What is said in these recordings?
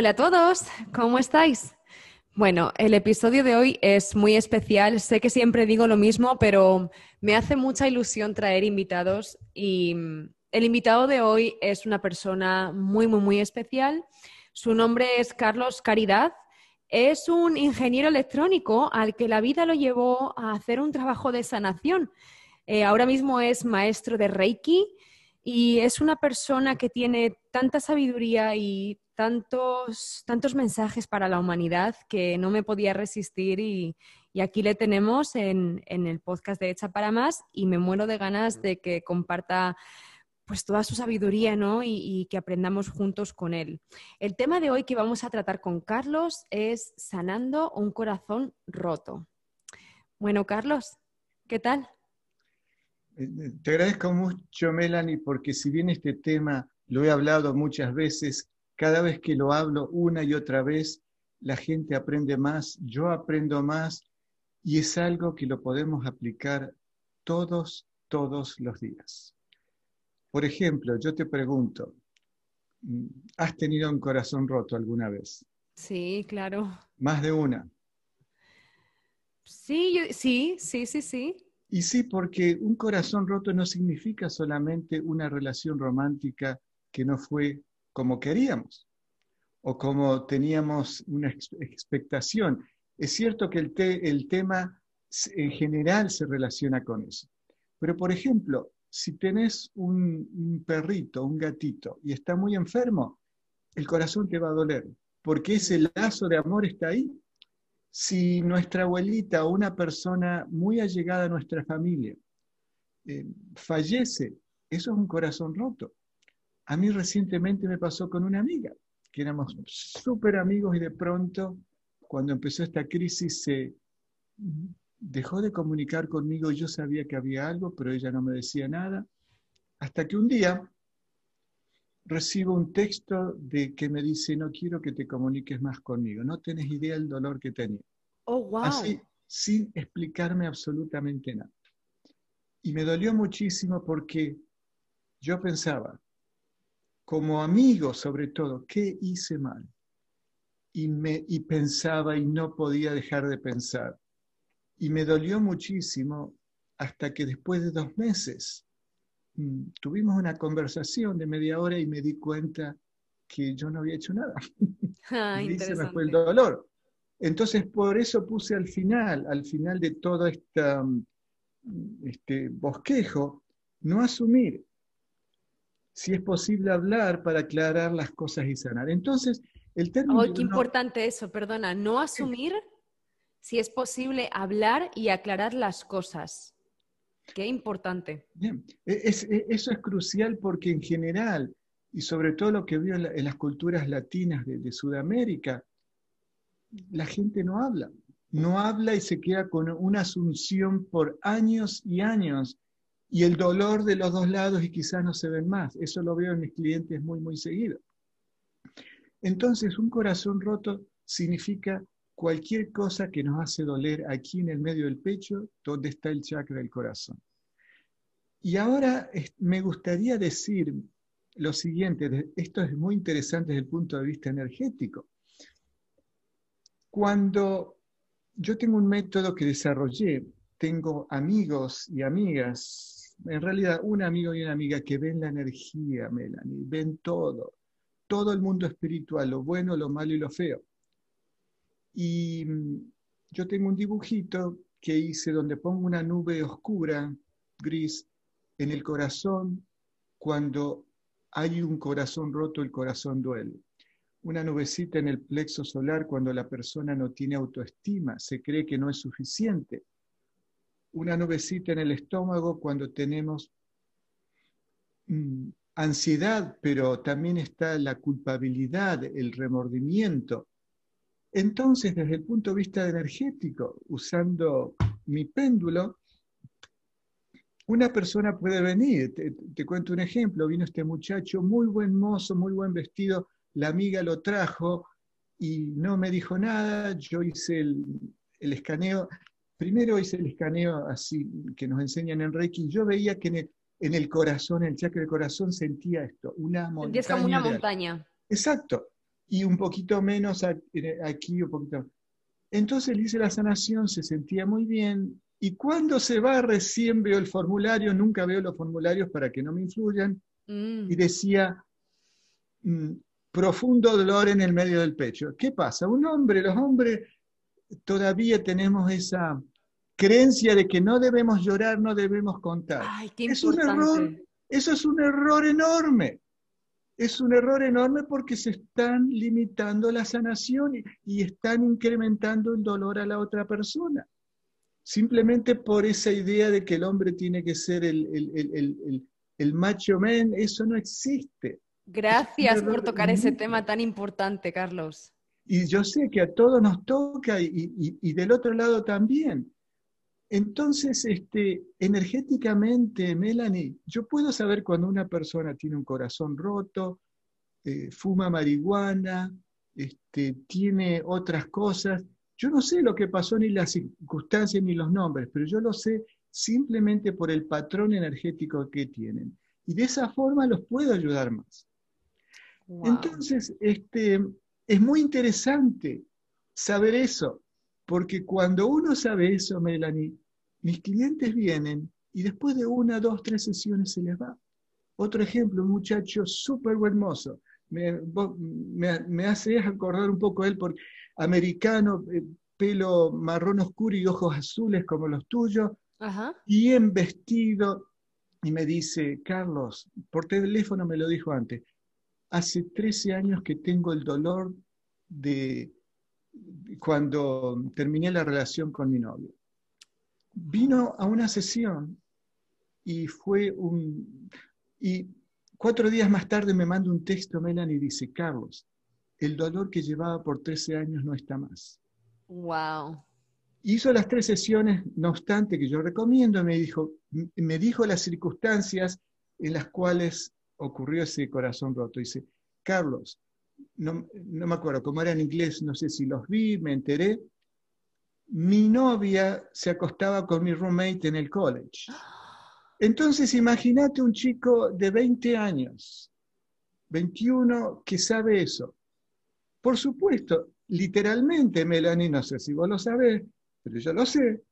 Hola a todos, ¿cómo estáis? Bueno, el episodio de hoy es muy especial. Sé que siempre digo lo mismo, pero me hace mucha ilusión traer invitados y mm, el invitado de hoy es una persona muy, muy, muy especial. Su nombre es Carlos Caridad. Es un ingeniero electrónico al que la vida lo llevó a hacer un trabajo de sanación. Eh, ahora mismo es maestro de Reiki y es una persona que tiene tanta sabiduría y tantos, tantos mensajes para la humanidad que no me podía resistir y, aquí le tenemos en, el podcast de Hecha para Más y me muero de ganas de que comparta pues toda su sabiduría ¿no? y, y, que aprendamos juntos con él. El tema de hoy que vamos a tratar con Carlos es sanando un corazón roto. Bueno, Carlos, ¿qué tal? Eh, eh, te agradezco mucho, Melanie, porque si bien este tema lo he hablado muchas veces, cada vez que lo hablo una y otra vez, la gente aprende más, yo aprendo más y es algo que lo podemos aplicar todos, todos los días. Por ejemplo, yo te pregunto, ¿has tenido un corazón roto alguna vez? Sí, claro. Más de una. Sí, sí, sí, sí, sí. Y sí, porque un corazón roto no significa solamente una relación romántica que no fue como queríamos o como teníamos una expectación. Es cierto que el, el tema en general se relaciona con eso. Pero, por ejemplo, si tenés un, un, perrito, un gatito, y está muy enfermo, el corazón te va a doler, porque ese lazo de amor está ahí. Si nuestra abuelita o una persona muy allegada a nuestra familia eh, fallece, eso es un corazón roto. A mí recientemente me pasó con una amiga, que éramos súper amigos y de pronto, cuando empezó esta crisis, se dejó de comunicar conmigo. Yo sabía que había algo, pero ella no me decía nada. Hasta que un día recibo un texto de que me dice, no quiero que te comuniques más conmigo, no tienes idea del dolor que tenía. Oh, wow. Así, sin explicarme absolutamente nada. Y me dolió muchísimo porque yo pensaba, como amigo sobre todo, ¿qué hice mal? Y, me, y pensaba y no podía dejar de pensar. Y me dolió muchísimo hasta que después de dos meses mm, tuvimos una conversación de media hora y me di cuenta que yo no había hecho nada. Ah, y se me fue el dolor. Entonces, por eso puse al final, al final de todo esta, mm, este bosquejo, no asumir, si es posible hablar para aclarar las cosas y sanar. Entonces, el término... ¡Ay, qué importante eso! Perdona, no asumir si es posible hablar y aclarar las cosas. Qué importante. Bien, e, e, eso es crucial porque en general, y sobre todo lo que veo en, las culturas latinas de, Sudamérica, la gente no habla. No habla y se queda con una asunción por años y años y el dolor de los dos lados y quizás no se ven más. Eso lo veo en mis clientes muy, muy seguido. Entonces, un corazón roto significa cualquier cosa que nos hace doler aquí en el medio del pecho, donde está el chakra del corazón. Y ahora me gustaría decir lo siguiente, esto es muy interesante desde el punto de vista energético. Cuando yo tengo un método que desarrollé, tengo amigos y amigas en realidad un amigo y una amiga que ven la energía, Melanie, ven todo, todo el mundo espiritual, lo bueno, lo malo y lo feo. Y mm, yo tengo un dibujito que hice donde pongo una nube oscura, gris, en el corazón. Cuando hay un corazón roto, el corazón duele. Una nubecita en el plexo solar cuando la persona no tiene autoestima, se cree que no es suficiente una nubecita en el estómago cuando tenemos mm, ansiedad, pero también está la culpabilidad, el remordimiento. Entonces, desde el punto de vista energético, usando mi péndulo, una persona puede venir, te, cuento un ejemplo, vino este muchacho muy buen mozo, muy buen vestido, la amiga lo trajo y no me dijo nada, yo hice el, el escaneo Primero hice el escaneo así que nos enseñan en Reiki. Yo veía que en el, corazón, en el chakra del corazón, sentía esto, una montaña. Es como una montaña. Exacto. y un poquito menos aquí, un poquito. Entonces le hice la sanación, se sentía muy bien, y cuando se va recién veo el formulario, nunca veo los formularios para que no me influyan, mm. y decía, mm, profundo dolor en el medio del pecho. ¿Qué pasa? Un hombre, los hombres todavía tenemos esa creencia de que no debemos llorar, no debemos contar. Ay, qué es un error, eso es un error enorme es un error enorme porque se están limitando la sanación y, están incrementando el dolor a la otra persona. Simplemente por esa idea de que el hombre tiene que ser el, macho men, eso no existe. Gracias por tocar ese tema tan importante, Carlos. Y yo sé que a todos nos toca y del otro lado también. Entonces, este, energéticamente, Melanie, yo puedo saber cuando una persona tiene un corazón roto, eh, fuma marihuana, este, tiene otras cosas. Yo no sé lo que pasó, ni las circunstancias, ni los nombres, pero yo lo sé simplemente por el patrón energético que tienen. Y de esa forma los puedo ayudar más. Entonces, este, es muy interesante saber eso, porque cuando uno sabe eso, Melanie, mis clientes vienen y después de una, dos, tres sesiones se les va. Otro ejemplo, un muchacho súper buen mozo. Me, me, hace acordar un poco a él, porque americano, eh, pelo marrón oscuro y ojos azules como los tuyos, bien vestido, y me dice, Carlos, por teléfono me lo dijo antes, hace 13 años que tengo el dolor de cuando terminé la relación con mi novio. Vino a una sesión y fue un... Y cuatro días más tarde me manda un texto, Melanie, y dice, Carlos, el dolor que llevaba por 13 años no está más. Wow. Hizo las tres sesiones, no obstante, que yo recomiendo, me dijo, me dijo las circunstancias en las cuales ocurrió ese corazón roto. Dice, Carlos, no, me acuerdo cómo era en inglés, no sé si los vi, me enteré. Mi novia se acostaba con mi roommate en el college. Entonces, imagínate un chico de 20 años, 21, que sabe eso. Por supuesto, literalmente, Melanie, no sé si vos lo sabés, pero yo lo sé,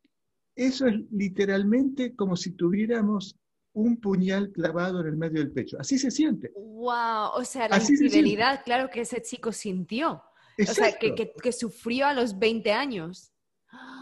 eso es literalmente como si tuviéramos un puñal clavado en el medio del pecho. Así se siente. ¡Wow! O sea, la infidelidad, claro que ese chico sintió. O sea, que, sufrió a los 20 años.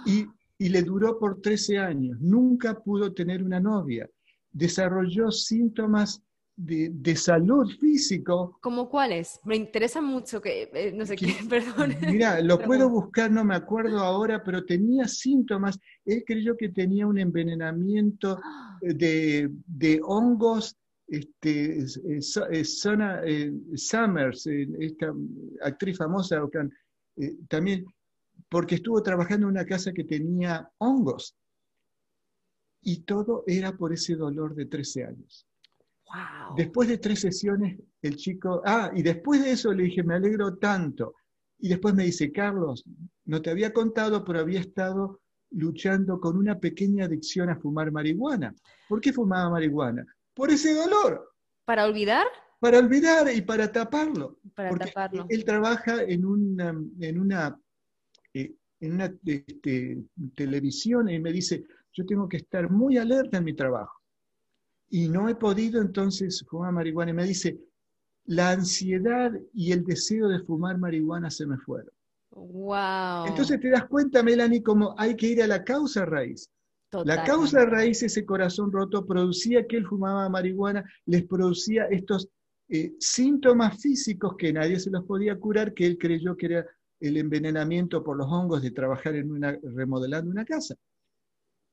Y, y le duró por 13 años. Nunca pudo tener una novia. Desarrolló síntomas de, salud físico. ¿Cómo cuáles? Me interesa mucho que, eh, no sé qué, perdón. Mira, lo puedo buscar, no me acuerdo ahora, pero tenía síntomas. Él creyó que tenía un envenenamiento de, de hongos. Este, eh, Sona, eh, Summers, esta actriz famosa, también, porque estuvo trabajando en una casa que tenía hongos. Y todo era por ese dolor de 13 años. Después de tres sesiones, el chico, ah, y después de eso le dije, me alegro tanto. Y después me dice, Carlos, no te había contado, pero había estado luchando con una pequeña adicción a fumar marihuana. ¿Por qué fumaba marihuana? Por ese dolor. ¿Para olvidar? Para olvidar y para taparlo. Para taparlo. Él trabaja en una, en una, eh, en una este, televisión y me dice, yo tengo que estar muy alerta en mi trabajo y no he podido entonces fumar marihuana. Y me dice, la ansiedad y el deseo de fumar marihuana se me fueron. Wow. Entonces te das cuenta, Melanie, como hay que ir a la causa raíz. La causa raíz, ese corazón roto, producía que él fumaba marihuana, les producía estos eh, síntomas físicos que nadie se los podía curar, que él creyó que era el envenenamiento por los hongos de trabajar en una, remodelando una casa.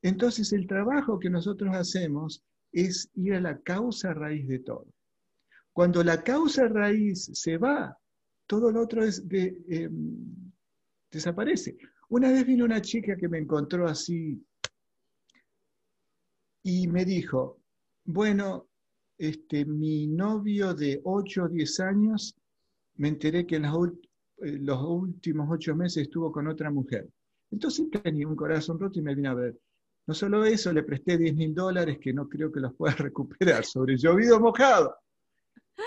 Entonces el trabajo que nosotros hacemos es ir a la causa raíz de todo. Cuando la causa raíz se va, todo lo otro es em, desaparece. Una vez vino una chica que me encontró así y me dijo, bueno, este, mi novio de 8 o 10 años, me enteré que en los, eh, los últimos 8 meses estuvo con otra mujer. Entonces tenía un corazón roto y me vino a ver. No solo eso, le presté 10 mil dólares que no creo que los pueda recuperar, sobre llovido mojado.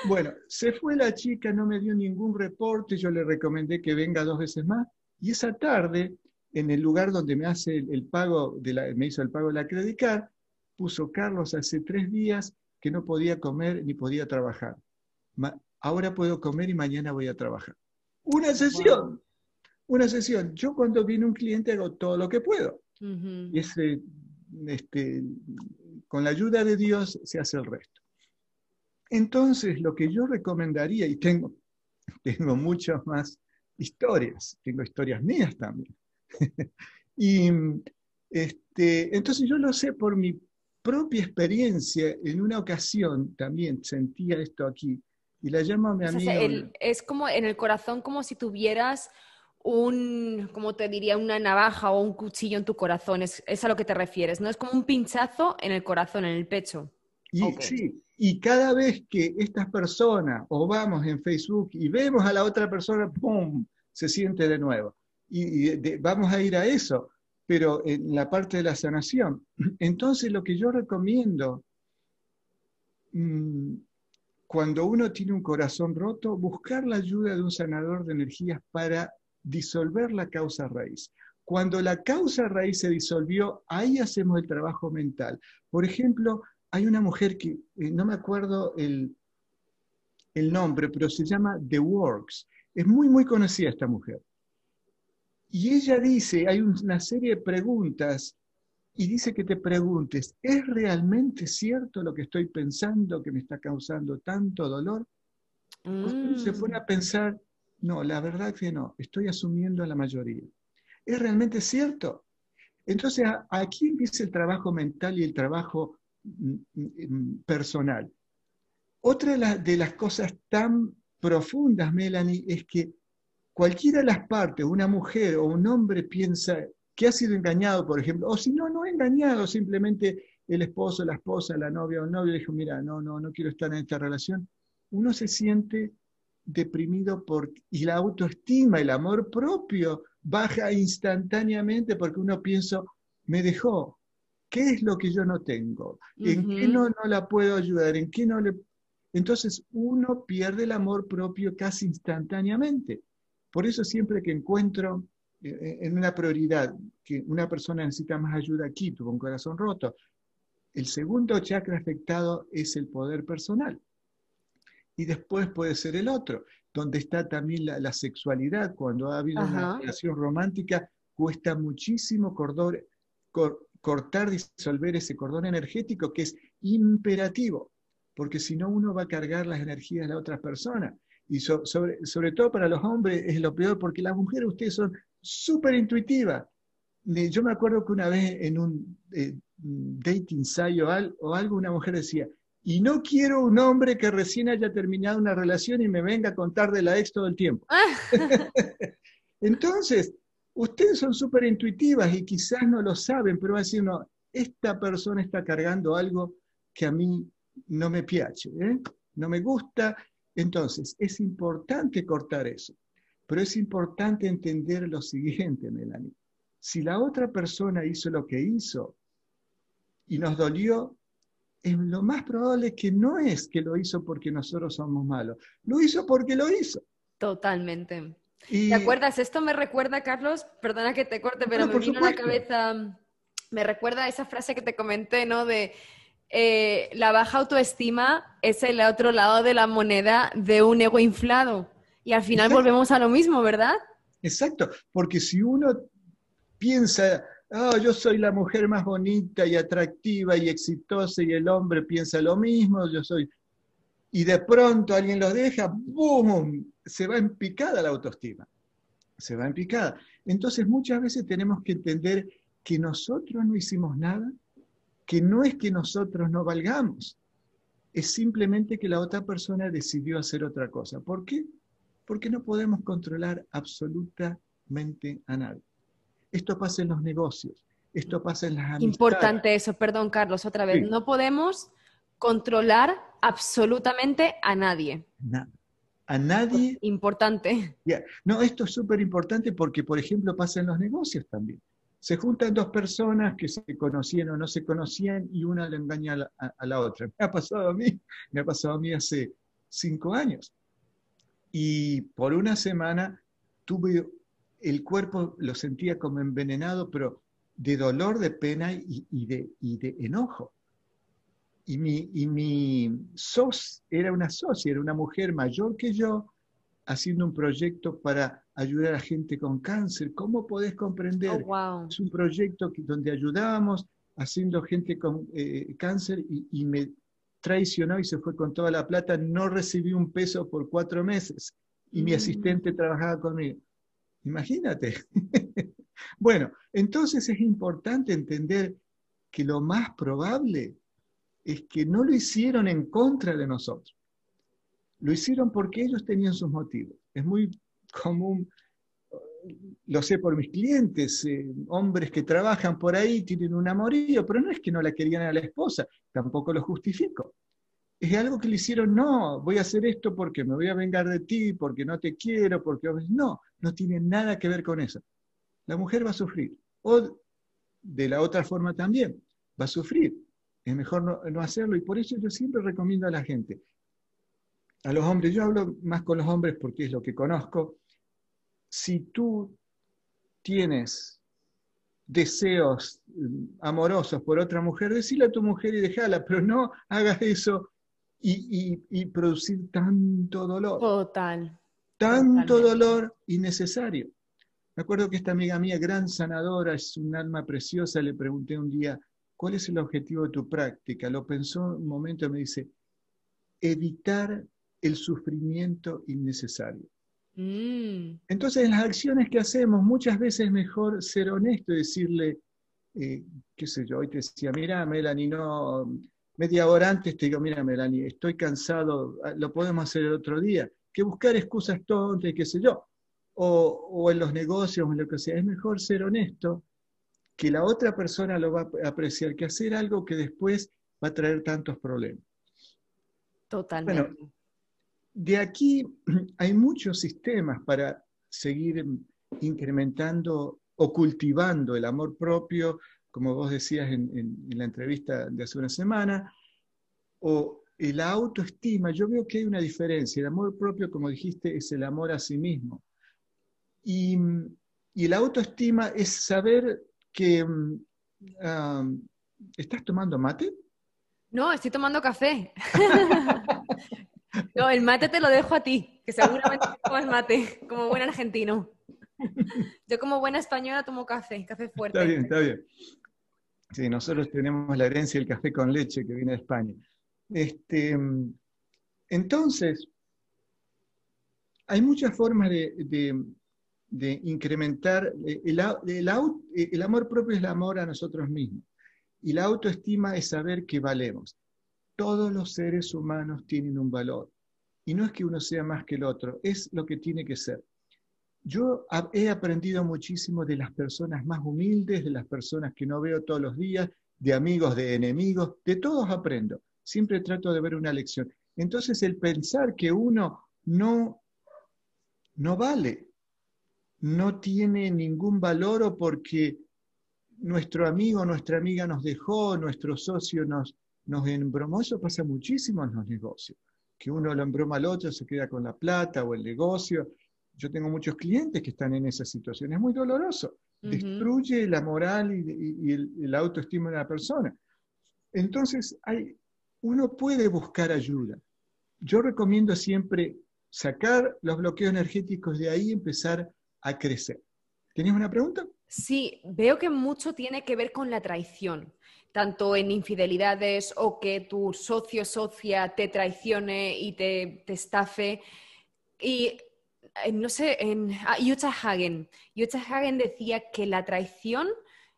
Bueno, se fue la chica, no me dio ningún reporte, yo le recomendé que venga dos veces más, y esa tarde, en el lugar donde me hace el, pago, de la, me hizo el pago de la puso Carlos hace tres días que no podía comer ni podía trabajar. ahora puedo comer y mañana voy a trabajar. Una sesión, una sesión. Yo cuando viene un cliente hago todo lo que puedo. Y ese, este, con la ayuda de Dios se hace el resto. Entonces, lo que yo recomendaría, y tengo, tengo muchas más historias, tengo historias mías también. y este, entonces yo lo sé por mi propia experiencia, en una ocasión también sentía esto aquí, y la llamo a mi amigo. es como en el corazón, como si tuvieras un, como te diría, una navaja o un cuchillo en tu corazón, es, a lo que te refieres, ¿no? Es como un pinchazo en el corazón, en el pecho. Y, Sí, y cada vez que estas personas o vamos en Facebook y vemos a la otra persona, ¡pum!, se siente de nuevo. Y, vamos a ir a eso, pero en la parte de la sanación. Entonces, lo que yo recomiendo, mm, cuando uno tiene un corazón roto, buscar la ayuda de un sanador de energías para disolver la causa raíz. Cuando la causa raíz se disolvió, ahí hacemos el trabajo mental. Por ejemplo, hay una mujer que, eh, no me acuerdo el, el nombre, pero se llama The Works. Es muy, muy conocida esta mujer. Y ella dice, hay una serie de preguntas, y dice que te preguntes, ¿es realmente cierto lo que estoy pensando que me está causando tanto dolor? Se pone a mm. pensar, no, la verdad que no, estoy asumiendo la mayoría. ¿Es realmente cierto? Entonces, aquí empieza el trabajo mental y el trabajo mm, mm, personal. Otra de las cosas tan profundas, Melanie, es que cualquiera de las partes, una mujer o un hombre piensa que ha sido engañado, por ejemplo, o si no, no engañado, simplemente el esposo, la esposa, la novia o el novio dijo, mira, no, no, no quiero estar en esta relación, uno se siente deprimido por, y la autoestima, el amor propio baja instantáneamente porque uno piensa, me dejó, ¿qué es lo que yo no tengo? ¿En qué no, no la puedo ayudar? ¿En qué no le... Entonces uno pierde el amor propio casi instantáneamente. Por eso siempre que encuentro eh, eh, en una prioridad que una persona necesita más ayuda aquí, tuvo un corazón roto, el segundo chakra afectado es el poder personal y después puede ser el otro, donde está también la, sexualidad. Cuando ha habido una relación romántica, cuesta muchísimo cortar, disolver ese cordón energético que es imperativo, porque si no uno va a cargar las energías de la otra persona. Y sobre, sobre todo para los hombres es lo peor, porque las mujeres ustedes son súper intuitivas. Yo me acuerdo que una vez en un eh, dating site o algo, una mujer decía, y no quiero un hombre que recién haya terminado una relación y me venga a contar de la ex todo el tiempo. Ah. Entonces, ustedes son súper intuitivas y quizás no lo saben, pero va a decir, no, esta persona está cargando algo que a mí no me piace, ¿eh? no me gusta. Entonces, es importante cortar eso, pero es importante entender lo siguiente, Melanie. Si la otra persona hizo lo que hizo y nos dolió, lo más probable es que no es que lo hizo porque nosotros somos malos, lo hizo porque lo hizo. Totalmente. ¿Te acuerdas? Esto me recuerda, Carlos, perdona que te corte, pero me vino a la cabeza, me recuerda esa frase que te comenté, ¿no? De eh, la baja autoestima es el otro lado de la moneda de un ego inflado. Y al final volvemos a lo mismo, ¿verdad? Exacto, porque si uno piensa, oh, yo soy la mujer más bonita y atractiva y exitosa y el hombre piensa lo mismo, yo soy... Y de pronto alguien lo deja, ¡boom! Se va en picada la autoestima. Se va en picada. Entonces muchas veces tenemos que entender que nosotros no hicimos nada, que no es que nosotros no valgamos, es simplemente que la otra persona decidió hacer otra cosa. ¿Por qué? Porque no podemos controlar absolutamente a nadie. Esto pasa en los negocios, esto pasa en las amistades. Importante eso, perdón Carlos, otra vez. No podemos controlar absolutamente a nadie. A nadie. Importante. No, esto es súper importante porque, por ejemplo, pasa en los negocios también. Se juntan dos personas que se conocían o no se conocían y una le engaña a la, otra. Me ha pasado a mí, me ha pasado a mí hace cinco años. Y por una semana tuve, el cuerpo lo sentía como envenenado, pero de dolor, de pena y, de, de, enojo. Y mi, y mi SOS era una socia, era una mujer mayor que yo, haciendo un proyecto para ayudar a gente con cáncer. ¿Cómo podés comprender? Oh, es un proyecto donde ayudábamos haciendo gente con eh, cáncer y, me traicionó y se fue con toda la plata. No recibí un peso por cuatro meses y mi mm. asistente trabajaba conmigo. Imagínate. bueno, entonces es importante entender que lo más probable es que no lo hicieron en contra de nosotros. Lo hicieron porque ellos tenían sus motivos. Es muy común, lo sé por mis clientes, eh, hombres que trabajan por ahí tienen un amorío, pero no es que no la querían a la esposa, tampoco lo justifico. Es algo que le hicieron, no, voy a hacer esto porque me voy a vengar de ti, porque no te quiero, porque... No, no tiene nada que ver con eso. La mujer va a sufrir. O de la otra forma también, va a sufrir. Es mejor no, no hacerlo y por eso yo siempre recomiendo a la gente, a los hombres, yo hablo más con los hombres porque es lo que conozco, si tú tienes deseos mm, amorosos por otra mujer, decile a tu mujer y déjala, pero no hagas eso y, producir tanto dolor. Total. Tanto dolor innecesario. Me acuerdo que esta amiga mía, gran sanadora, es un alma preciosa, le pregunté un día, ¿cuál es el objetivo de tu práctica? Lo pensó un momento y me dice, evitar el sufrimiento innecesario. Mm. Entonces, en las acciones que hacemos, muchas veces es mejor ser honesto y decirle, eh, qué sé yo, hoy te decía, mira, Melanie, no, media hora antes te digo, mira, Melanie, estoy cansado, ah, lo podemos hacer el otro día, que buscar excusas tontas, qué sé yo, o, o en los negocios, o en lo que sea, es mejor ser honesto, que la otra persona lo va a apreciar, que hacer algo que después va a traer tantos problemas. Totalmente. De aquí hay muchos sistemas para seguir incrementando o cultivando el amor propio, como vos decías en, la entrevista de hace una semana, o la autoestima. Yo veo que hay una diferencia. El amor propio, como dijiste, es el amor a sí mismo. Y, y la autoestima es saber que... Ah, ¿Estás tomando mate? No, estoy tomando café. No, el mate te lo dejo a ti, que seguramente tomas mate, como buen argentino. Yo como buena española tomo café, café fuerte. Está bien, está bien. Sí, nosotros tenemos la herencia del café con leche que viene de España. Este, entonces, hay muchas formas de, incrementar. El, el amor propio es el amor a nosotros mismos. Y la autoestima es saber que valemos todos los seres humanos tienen un valor. Y no es que uno sea más que el otro, es lo que tiene que ser. Yo he aprendido muchísimo de las personas más humildes, de las personas que no veo todos los días, de amigos, de enemigos, de todos aprendo. Siempre trato de ver una lección. Entonces el pensar que uno no, no vale, no tiene ningún valor o porque nuestro amigo nuestra amiga nos dejó, nuestro socio nos, nos embromó, eso pasa muchísimo en los negocios, que uno lo embroma al otro, se queda con la plata o el negocio. Yo tengo muchos clientes que están en esa situación, es muy doloroso, destruye la moral y, el, autoestima de la persona. Entonces, hay, uno puede buscar ayuda. Yo recomiendo siempre sacar los bloqueos energéticos de ahí y empezar a crecer. ¿Tienes una pregunta? Sí, veo que mucho tiene que ver con la traición tanto en infidelidades o que tu socio socia te traicione y te, estafe. Y no sé, en ah, Hagen. Hagen decía que la traición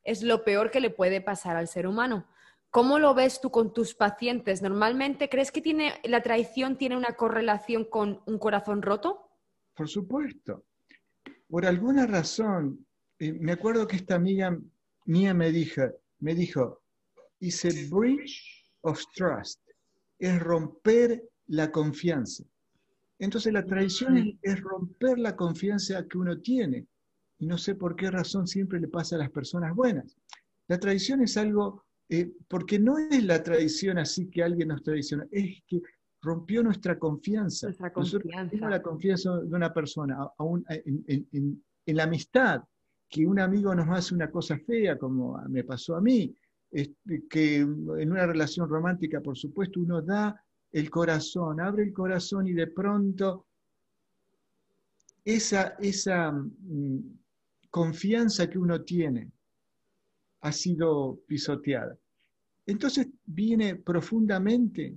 es lo peor que le puede pasar al ser humano. ¿Cómo lo ves tú con tus pacientes? ¿Normalmente crees que tiene, la traición tiene una correlación con un corazón roto? Por supuesto. Por alguna razón, me acuerdo que esta amiga mía me dijo, me dijo, a breach of trust, es romper la confianza. Entonces la traición es, romper la confianza que uno tiene. Y no sé por qué razón siempre le pasa a las personas buenas. La traición es algo, eh, porque no es la traición así que alguien nos traiciona, es que rompió nuestra confianza. Nuestra confianza. la confianza de una persona, aún en, la amistad, que un amigo nos hace una cosa fea, como me pasó a mí, este, que en una relación romántica, por supuesto, uno da el corazón, abre el corazón y de pronto esa, esa mm, confianza que uno tiene ha sido pisoteada. Entonces viene profundamente,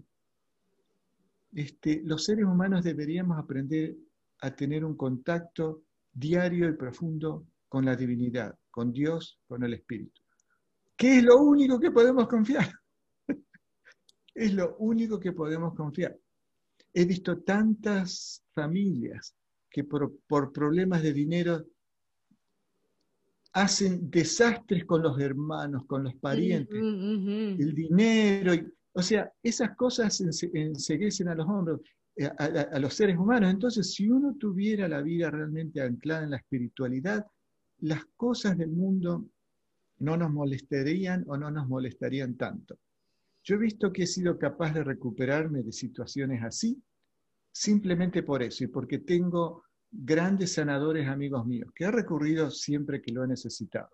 este, los seres humanos deberíamos aprender a tener un contacto diario y profundo con la divinidad, con Dios, con el Espíritu. ¿Qué es lo único que podemos confiar? Es lo único que podemos confiar. He visto tantas familias que por, problemas de dinero hacen desastres con los hermanos, con los parientes, el dinero, o sea, esas cosas enseguecen a los hombres, eh, a, los seres humanos. Entonces, si uno tuviera la vida realmente anclada en la espiritualidad, las cosas del mundo no nos molestarían o no nos molestarían tanto. Yo he visto que he sido capaz de recuperarme de situaciones así, simplemente por eso y porque tengo grandes sanadores amigos míos, que he recurrido siempre que lo he necesitado.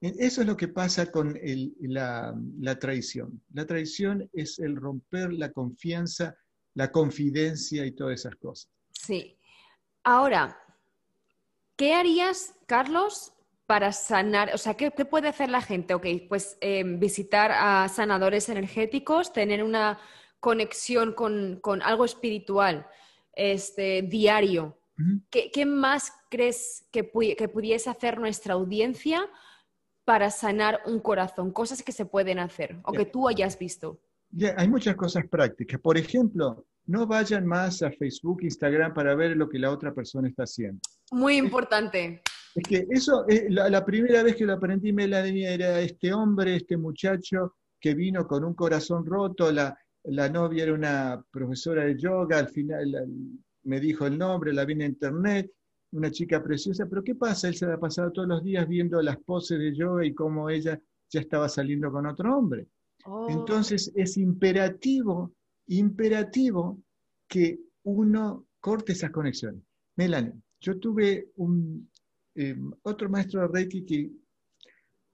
Eso es lo que pasa con la, la, traición. La traición es el romper la confianza, la confidencia y todas esas cosas. Sí. Ahora, ¿qué harías, Carlos, para sanar? O sea, ¿qué, puede hacer la gente? Ok, pues em, visitar a sanadores energéticos, tener una conexión con, con algo espiritual este, diario ¿Qué, más crees que, pudiese hacer nuestra audiencia para sanar un corazón? Cosas que se pueden hacer o que tú hayas visto. hay muchas cosas prácticas. Por ejemplo, no vayan más a Facebook, Instagram para ver lo que la otra persona está haciendo. Muy importante. Es que eso, eh, la, primera vez que lo aprendí, Melanie, era este hombre, este muchacho que vino con un corazón roto, la, la novia era una profesora de yoga, al final me dijo el nombre, la vi en internet, una chica preciosa, pero ¿qué pasa? Él se ha pasado todos los días viendo las poses de yoga y cómo ella ya estaba saliendo con otro hombre. Oh. Entonces es imperativo, imperativo que uno corte esas conexiones. Melanie, yo tuve un, eh, otro maestro de Reiki que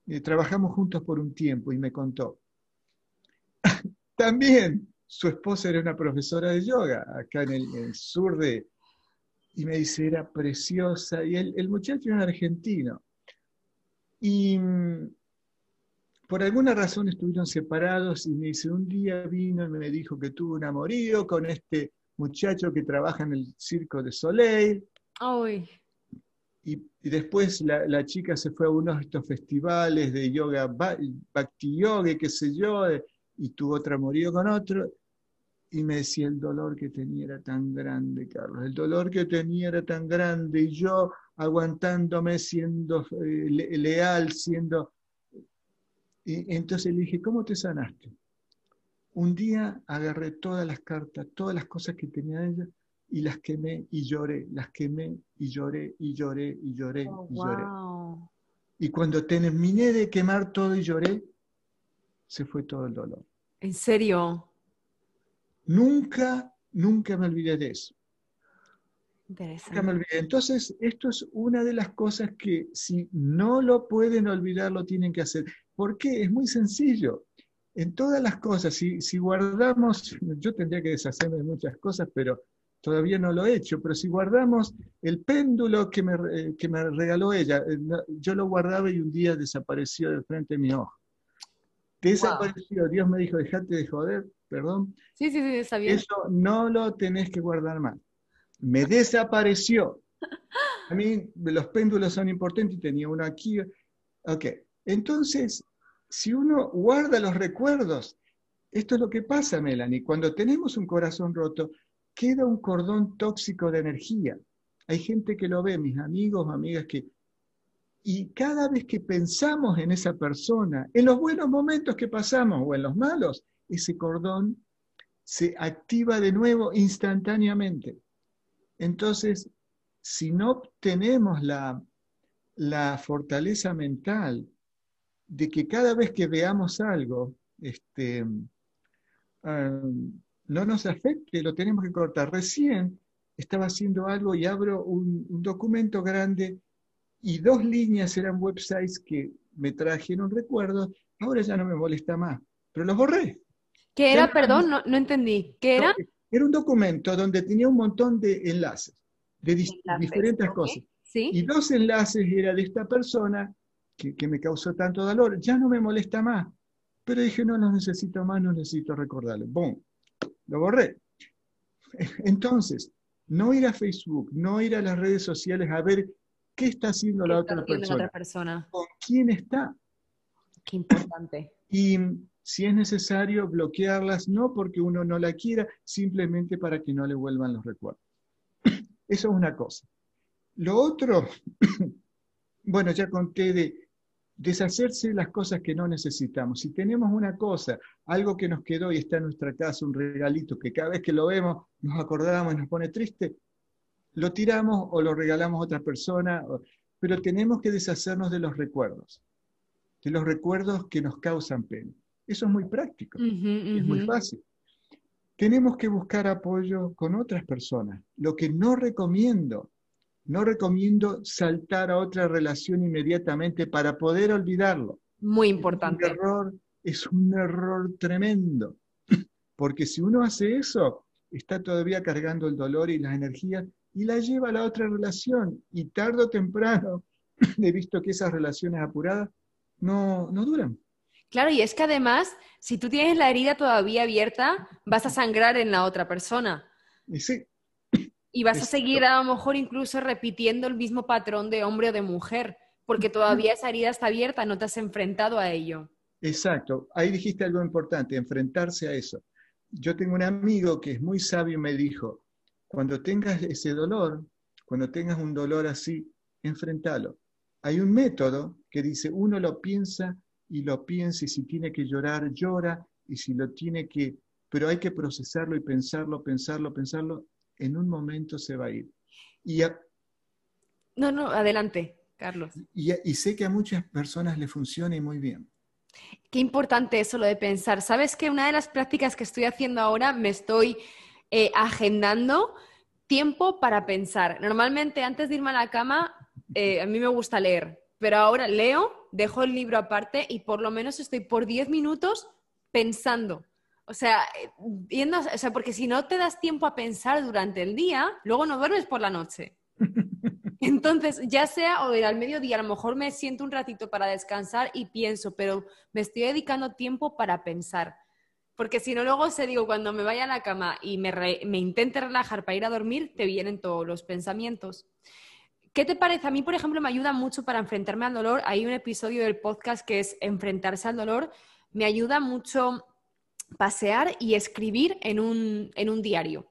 eh, trabajamos juntos por un tiempo y me contó. También su esposa era una profesora de yoga acá en el, sur de... Y me dice, era preciosa. Y el, el muchacho era argentino. Y mm, por alguna razón estuvieron separados y me dice, un día vino y me dijo que tuvo un amorío con este muchacho que trabaja en el circo de Soleil. Y, después la, chica se fue a uno de estos festivales de yoga, bhakti yoga, qué sé yo, y tuvo otro amorío con otro, y me decía, el dolor que tenía era tan grande, Carlos, el dolor que tenía era tan grande, y yo aguantándome, siendo eh, leal, siendo... Y entonces le dije, ¿cómo te sanaste? Un día agarré todas las cartas, todas las cosas que tenía ella, y las quemé y lloré, las quemé y lloré y lloré y lloré oh, y lloré. Y cuando terminé de quemar todo y lloré, se fue todo el dolor. ¿En serio? Nunca, nunca me olvidé de eso. Nunca me olvidé. Entonces, esto es una de las cosas que si no lo pueden olvidar, lo tienen que hacer. ¿Por qué? Es muy sencillo. En todas las cosas, si, si guardamos, yo tendría que deshacerme de muchas cosas, pero todavía no lo he hecho, pero si guardamos el péndulo que me, eh, que me regaló ella, eh, yo lo guardaba y un día desapareció de frente de mi ojo. Desapareció, Dios me dijo, dejate de joder, perdón. Sí, sí, sí, está bien. Eso no lo tenés que guardar más. Me desapareció. A mí los péndulos son importantes tenía uno aquí. Ok, entonces, si uno guarda los recuerdos, esto es lo que pasa, Melanie. Cuando tenemos un corazón roto, queda un cordón tóxico de energía. Hay gente que lo ve, mis amigos, amigas, que... Y cada vez que pensamos en esa persona, en los buenos momentos que pasamos o en los malos, ese cordón se activa de nuevo instantáneamente. Entonces, si no tenemos la, fortaleza mental de que cada vez que veamos algo, este, um, no nos afecte, lo tenemos que cortar. Recién estaba haciendo algo y abro un, documento grande y dos líneas eran websites que me trajeron recuerdos, ahora ya no me molesta más, pero los borré. ¿Qué era? Perdón, no, no, entendí. ¿Qué era? Era un documento donde tenía un montón de enlaces, de diferentes cosas. Y dos enlaces era de esta persona que, que, me causó tanto dolor, ya no me molesta más. Pero dije, no los necesito más, no necesito recordarlo. ¡Bum! Lo borré. Entonces, no ir a Facebook, no ir a las redes sociales a ver qué está haciendo la, otra, persona, con quién está. Qué importante. Y si es necesario bloquearlas, no porque uno no la quiera, simplemente para que no le vuelvan los recuerdos. Eso es una cosa. Lo otro, bueno, ya conté de deshacerse de las cosas que no necesitamos. Si tenemos una cosa, algo que nos quedó y está en nuestra casa, un regalito que cada vez que lo vemos nos acordamos y nos pone triste, lo tiramos o lo regalamos a otra persona, pero tenemos que deshacernos de los recuerdos, de los recuerdos que nos causan pena. Eso es muy práctico, es muy fácil. Tenemos que buscar apoyo con otras personas. Lo que no recomiendo no recomiendo saltar a otra relación inmediatamente para poder olvidarlo. Muy importante. Es un error, es un error tremendo, porque si uno hace eso, está todavía cargando el dolor y las energías y la lleva a la otra relación. Y tarde o temprano, he visto que esas relaciones apuradas no, no duran. Claro, y es que además, si tú tienes la herida todavía abierta, vas a sangrar en la otra persona. Y sí. Y vas a seguir a lo mejor incluso repitiendo el mismo patrón de hombre o de mujer, porque todavía esa herida está abierta, no te has enfrentado a ello. Exacto, ahí dijiste algo importante, enfrentarse a eso. Yo tengo un amigo que es muy sabio y me dijo, cuando tengas ese dolor, cuando tengas un dolor así, enfrentalo. Hay un método que dice, uno lo piensa y lo piensa y si tiene que llorar, llora y si lo tiene que, pero hay que procesarlo y pensarlo, pensarlo, pensarlo en un momento se va a ir. Y no, no, adelante, Carlos. Y, sé que a muchas personas le funciona y muy bien. Qué importante eso lo de pensar. Sabes que una de las prácticas que estoy haciendo ahora me estoy eh, agendando tiempo para pensar. Normalmente antes de irme a la cama, eh, a mí me gusta leer, pero ahora leo, dejo el libro aparte y por lo menos estoy por 10 minutos pensando. O sea, viendo, o sea, porque si no te das tiempo a pensar durante el día, luego no duermes por la noche. Entonces, ya sea o al mediodía, a lo mejor me siento un ratito para descansar y pienso, pero me estoy dedicando tiempo para pensar. Porque si no, luego se digo, cuando me vaya a la cama y me, me intente relajar para ir a dormir, te vienen todos los pensamientos. ¿Qué te parece? A mí, por ejemplo, me ayuda mucho para enfrentarme al dolor. Hay un episodio del podcast que es Enfrentarse al dolor. Me ayuda mucho pasear y escribir en un, en un diario.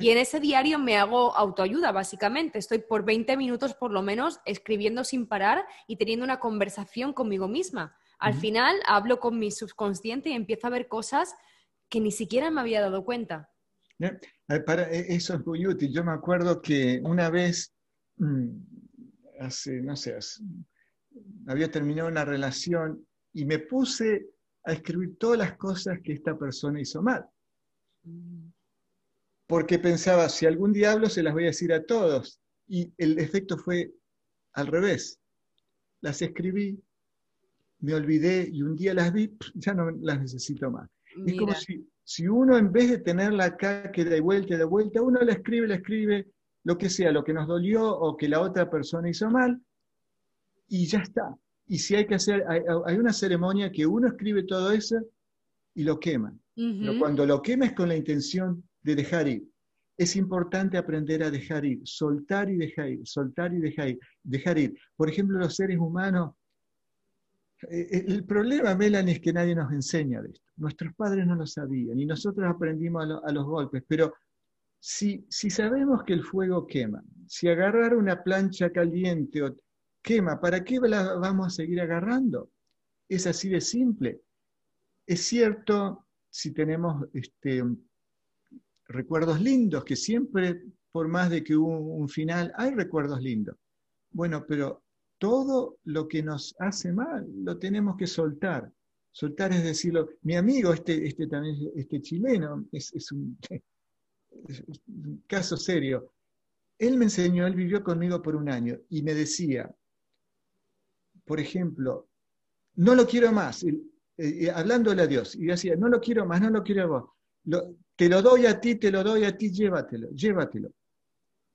Y en ese diario me hago autoayuda, básicamente. Estoy por 20 minutos por lo menos escribiendo sin parar y teniendo una conversación conmigo misma. Al final hablo con mi subconsciente y empiezo a ver cosas que ni siquiera me había dado cuenta. Para, e, eso es muy útil. Yo me acuerdo que una vez, mm, hace, no sé, había terminado una relación y me puse a escribir todas las cosas que esta persona hizo mal. Porque pensaba, si algún diablo se las voy a decir a todos. Y el efecto fue al revés. Las escribí, me olvidé y un día las vi, ya no las necesito más. Es como si, si, uno en vez de tenerla acá que de vuelta y de vuelta, uno la escribe, la escribe, lo que sea, lo que nos dolió o que la otra persona hizo mal, y ya está. Y si hay que hacer, hay, una ceremonia que uno escribe todo eso y lo quema. Pero cuando lo quema es con la intención de dejar ir. Es importante aprender a dejar ir, soltar y dejar ir, soltar y dejar ir, dejar ir. Por ejemplo, los seres humanos, eh, eh, el problema, Melanie, es que nadie nos enseña de esto. Nuestros padres no lo sabían y nosotros aprendimos a, los golpes, pero si, si, sabemos que el fuego quema, si agarrar una plancha caliente o quema, ¿para qué la vamos a seguir agarrando? Es así de simple. Es cierto si tenemos este, recuerdos lindos, que siempre, por más de que hubo un final, hay recuerdos lindos. Bueno, pero todo lo que nos hace mal lo tenemos que soltar. Soltar es decirlo. Mi amigo, este, este también, este chileno, es, un, es un caso serio. Él me enseñó, él vivió conmigo por un año y me decía, por ejemplo, no lo quiero más, hablándole a Dios, y decía, no lo quiero más, no lo quiero a vos, te lo doy a ti, te lo doy a ti, llévatelo, llévatelo.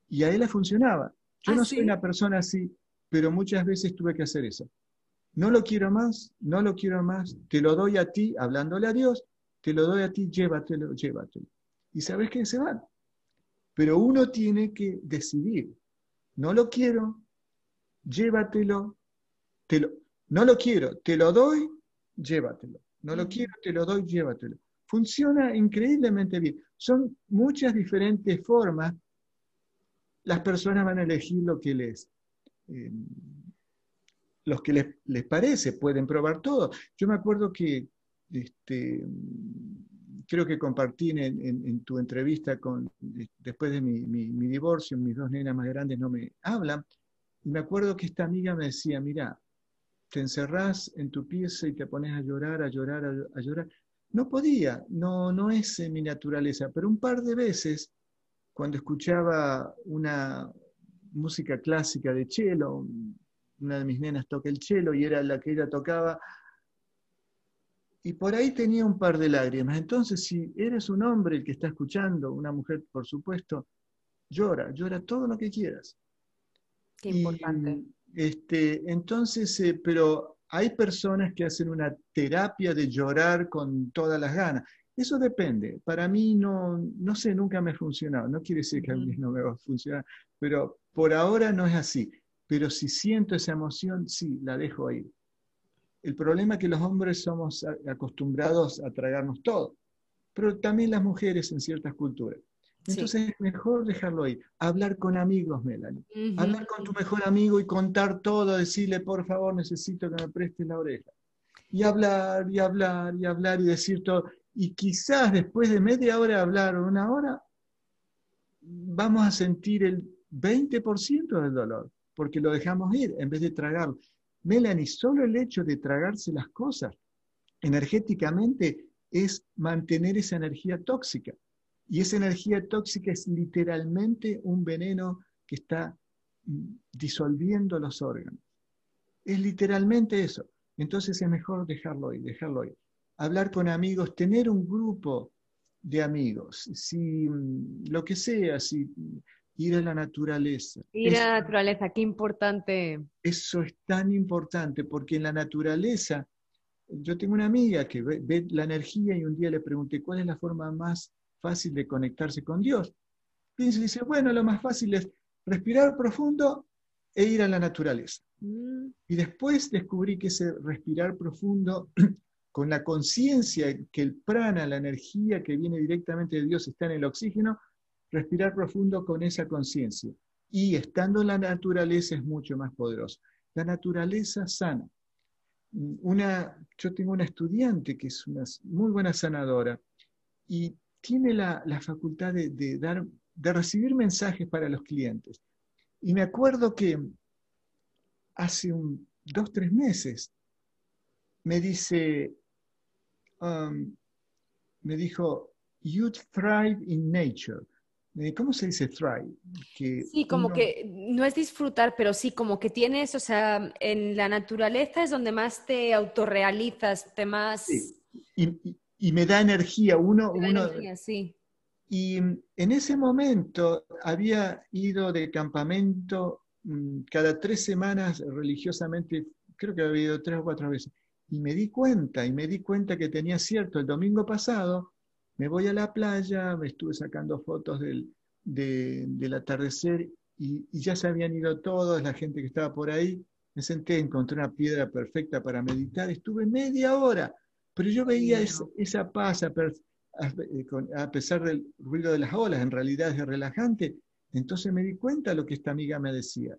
Y a él le funcionaba. Yo ah, no soy una persona así, pero muchas veces tuve que hacer eso. No lo quiero más, no lo quiero más, te lo doy a ti, hablándole a Dios, te lo doy a ti, llévatelo, llévatelo. Y sabes que se van. Pero uno tiene que decidir, no lo quiero, llévatelo, te lo, no lo quiero, te lo doy, llévatelo. No lo quiero, te lo doy, llévatelo. Funciona increíblemente bien. Son muchas diferentes formas. Las personas van a elegir lo que les, eh, los que les, les, parece, pueden probar todo. Yo me acuerdo que este, creo que compartí en, tu entrevista con, después de mi, mi, divorcio, mis dos nenas más grandes no me hablan, y me acuerdo que esta amiga me decía, mira, te encerrás en tu pieza y te pones a llorar, a llorar, a, llorar. No podía, no, no es en mi naturaleza, pero un par de veces, cuando escuchaba una música clásica de cello, una de mis nenas toca el cello y era la que ella tocaba, y por ahí tenía un par de lágrimas. Entonces, si eres un hombre el que está escuchando, una mujer, por supuesto, llora, llora todo lo que quieras. Qué importante. Este, entonces, eh, pero hay personas que hacen una terapia de llorar con todas las ganas. Eso depende. Para mí no, no sé, nunca me ha funcionado. No quiere decir que a mí no me va a funcionar, pero por ahora no es así. Pero si siento esa emoción, sí, la dejo ahí. El problema es que los hombres somos acostumbrados a tragarnos todo, pero también las mujeres en ciertas culturas. Entonces es mejor dejarlo ahí. Hablar con amigos, Melanie. Hablar con tu mejor amigo y contar todo, decirle, por favor, necesito que me prestes la oreja. Y hablar, y hablar, y hablar, y decir todo. Y quizás después de media hora de hablar o una hora, vamos a sentir el 20% del dolor, porque lo dejamos ir en vez de tragarlo. Melanie, solo el hecho de tragarse las cosas energéticamente es mantener esa energía tóxica. Y esa energía tóxica es literalmente un veneno que está mm, disolviendo los órganos. Es literalmente eso. Entonces es mejor dejarlo ahí, dejarlo ahí. Hablar con amigos, tener un grupo de amigos, si mm, lo que sea, si ir a la naturaleza. Ir a la naturaleza, qué importante. Eso es tan importante porque en la naturaleza, yo tengo una amiga que ve, la energía y un día le pregunté cuál es la forma más fácil de conectarse con Dios. Y dice, bueno, lo más fácil es respirar profundo e ir a la naturaleza. Mm. Y después descubrí que ese respirar profundo con la conciencia que el prana, la energía que viene directamente de Dios está en el oxígeno, respirar profundo con esa conciencia. Y estando en la naturaleza es mucho más poderoso. La naturaleza sana. Una, yo tengo una estudiante que es una muy buena sanadora y tiene la, facultad de, dar, de recibir mensajes para los clientes. Y me acuerdo que hace un, dos, tres meses me dice, um, me dijo, you thrive in nature. Eh, ¿Cómo se dice thrive? sí, como que no es disfrutar, pero sí, como que tienes, o sea, en la naturaleza es donde más te autorrealizas, te más... Y, me da energía, uno... uno... Energía, sí. Y en ese momento había ido de campamento mm, cada tres semanas religiosamente, creo que había ido tres o cuatro veces, y me di cuenta, y me di cuenta que tenía cierto, el domingo pasado me voy a la playa, me estuve sacando fotos del, del atardecer y, ya se habían ido todos, la gente que estaba por ahí. Me senté, encontré una piedra perfecta para meditar, estuve media hora, pero yo veía esa, paz a, pesar del ruido de las olas, en realidad es relajante. Entonces me di cuenta de lo que esta amiga me decía,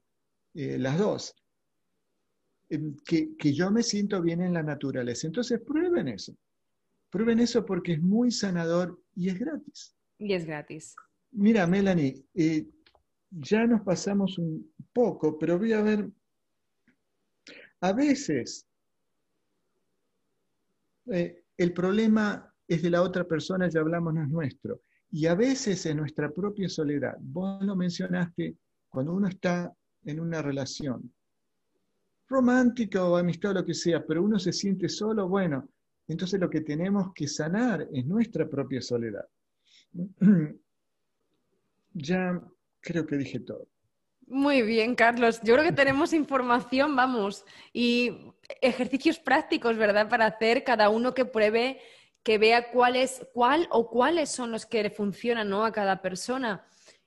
eh, las dos, em, que, que yo me siento bien en la naturaleza. Entonces prueben eso. Prueben eso porque es muy sanador y es gratis. Y es gratis. Mira, Melanie, eh, ya nos pasamos un poco, pero voy a ver, a veces Eh, el problema es de la otra persona, ya hablamos, no es nuestro. Y a veces en nuestra propia soledad, vos lo mencionaste, cuando uno está en una relación romántica o amistad o lo que sea, pero uno se siente solo, bueno, entonces lo que tenemos que sanar es nuestra propia soledad. ya creo que dije todo. Muy bien, Carlos. Yo creo que tenemos información, vamos, y ejercicios prácticos, ¿verdad? Para hacer cada uno que pruebe, que vea cuál es, cuál o cuáles son los que le funcionan, ¿no? A cada persona.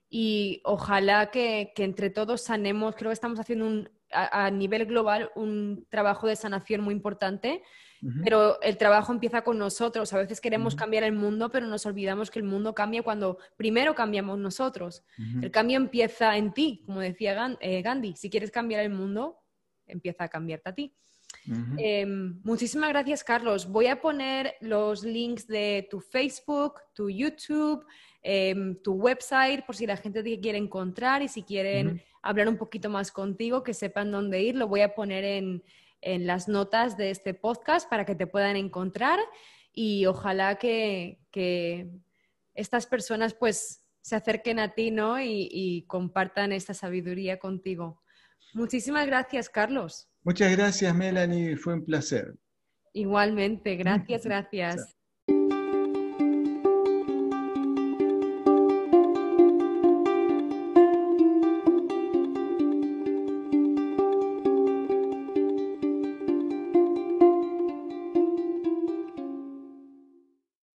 Y ojalá que, que entre todos sanemos. Creo que estamos haciendo un, a, nivel global un trabajo de sanación muy importante, pero el trabajo empieza con nosotros. A veces queremos cambiar el mundo, pero nos olvidamos que el mundo cambia cuando primero cambiamos nosotros. El cambio empieza en ti, como decía eh, Gandhi. Si quieres cambiar el mundo, empieza a cambiarte a ti. Em, muchísimas gracias, Carlos. Voy a poner los links de tu Facebook, tu YouTube, em, tu website, por si la gente te quiere encontrar y si quieren hablar un poquito más contigo, que sepan dónde ir. Lo voy a poner en, las notas de este podcast para que te puedan encontrar y ojalá que, estas personas pues se acerquen a ti ¿no? y, compartan esta sabiduría contigo. Muchísimas gracias, Carlos. Muchas gracias, Melanie. Fue un placer. Igualmente, gracias, gracias.